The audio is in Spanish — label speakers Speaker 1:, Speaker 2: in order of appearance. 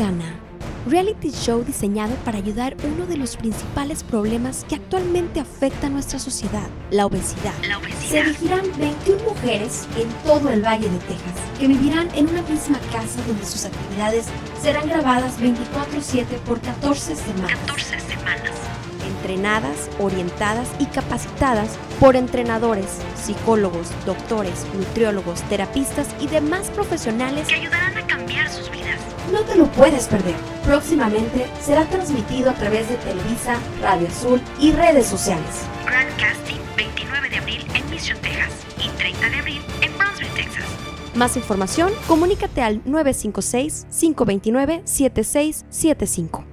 Speaker 1: Gana. Reality show diseñado para ayudar uno de los principales problemas que actualmente afecta a nuestra sociedad, la obesidad.
Speaker 2: La obesidad.
Speaker 1: Se elegirán 21 mujeres en todo el Valle de Texas que vivirán en una misma casa donde sus actividades serán grabadas 24/7 por 14 semanas.
Speaker 2: 14 semanas.
Speaker 1: Entrenadas, orientadas y capacitadas por entrenadores, psicólogos, doctores, nutriólogos, terapistas y demás profesionales
Speaker 2: Que ayudarán a
Speaker 1: puedes perder. Próximamente será transmitido a través de Televisa, Radio Azul y redes sociales.
Speaker 2: Grand Casting 29 de abril en Mission, Texas. Y 30 de abril en Brunswick, Texas.
Speaker 1: Más información, comunícate al 956-529-7675.